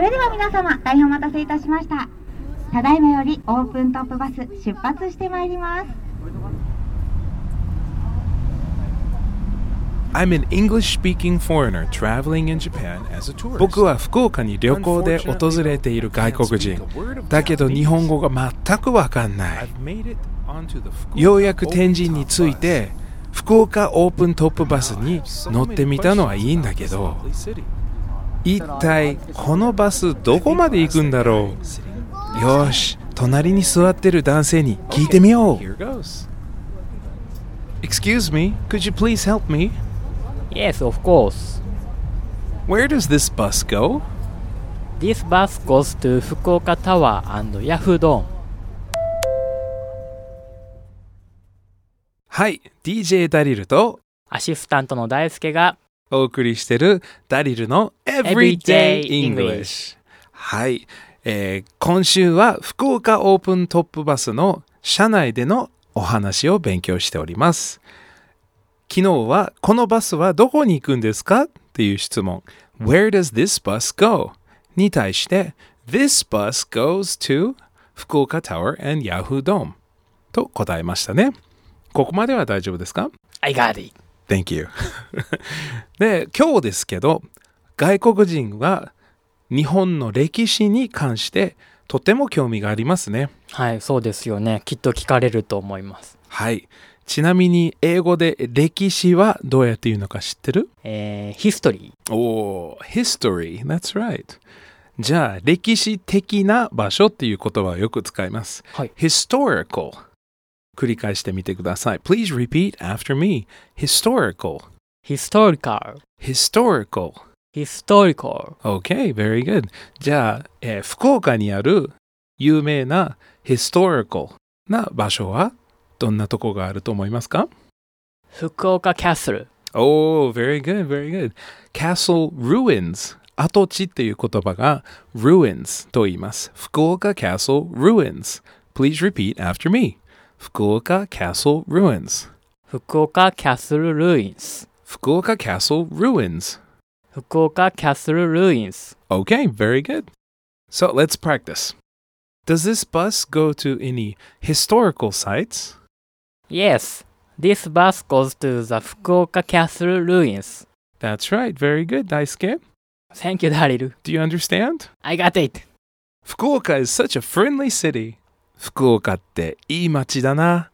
皆様、大変お待たせいたしました。ただいまよりオープントップバス出発してまいります。I'm an English speaking foreigner traveling in Japan as a tourist. 僕は福岡に旅行で訪れている外国人。だけど日本語が全くわかんない。ようやく天神に着いて、福岡オープントップバスに乗ってみたのはいいんだけど、一体このバスどこまで行くんだろうよーし、隣に座ってる男性に聞いてみよう。Excuse me, could you please help me? Yes, of course. Where does this bus go? This bus goes to Fukuoka Tower and Yahoo Dome. はい、DJ ダリルとアシスタントの大輔がお送りしてるダリルの Everyday English。はい、えー今週は福岡オープントップバスの車内でのお話を勉強しております。昨日はこのバスはどこに行くんですか？っていう質問。Where does this bus go? に対して、This bus goes to 福岡 Tower and Yahoo Dome と答えましたね。ここまでは大丈夫ですか？I got it! Thank you で今日ですけど外国人は日本の歴史に関してとても興味がありますねはい、そうですよね。きっと聞かれると思います。はいちなみに英語で歴史はどうやって言うのか知ってる？えー、ヒストリー。おー history that's right じゃあ歴史的な場所っていう言葉をよく使いますはい。historical 繰り返してみてください Please repeat after me historical historical. historical historical. Okay, very good. じゃあ、えー福岡にある有名な historical な場所はどんなとこがあると思いますか福岡キャッスル。Oh, very good, very good. Castle ruins 跡地っていう言葉が ruins と言います。福岡 Castle ruins. Please repeat after me. Fukuoka Castle Ruins. Fukuoka Castle Ruins. Fukuoka Castle Ruins. Fukuoka Castle Ruins. Okay, very good. So let's practice. Does this bus go to any historical sites? Yes, this bus goes to the Fukuoka Castle ruins. That's right, very good, Daisuke. Thank you, Dariru. Do you understand? I got it. Fukuoka is such a friendly city. 福岡っていい街だな。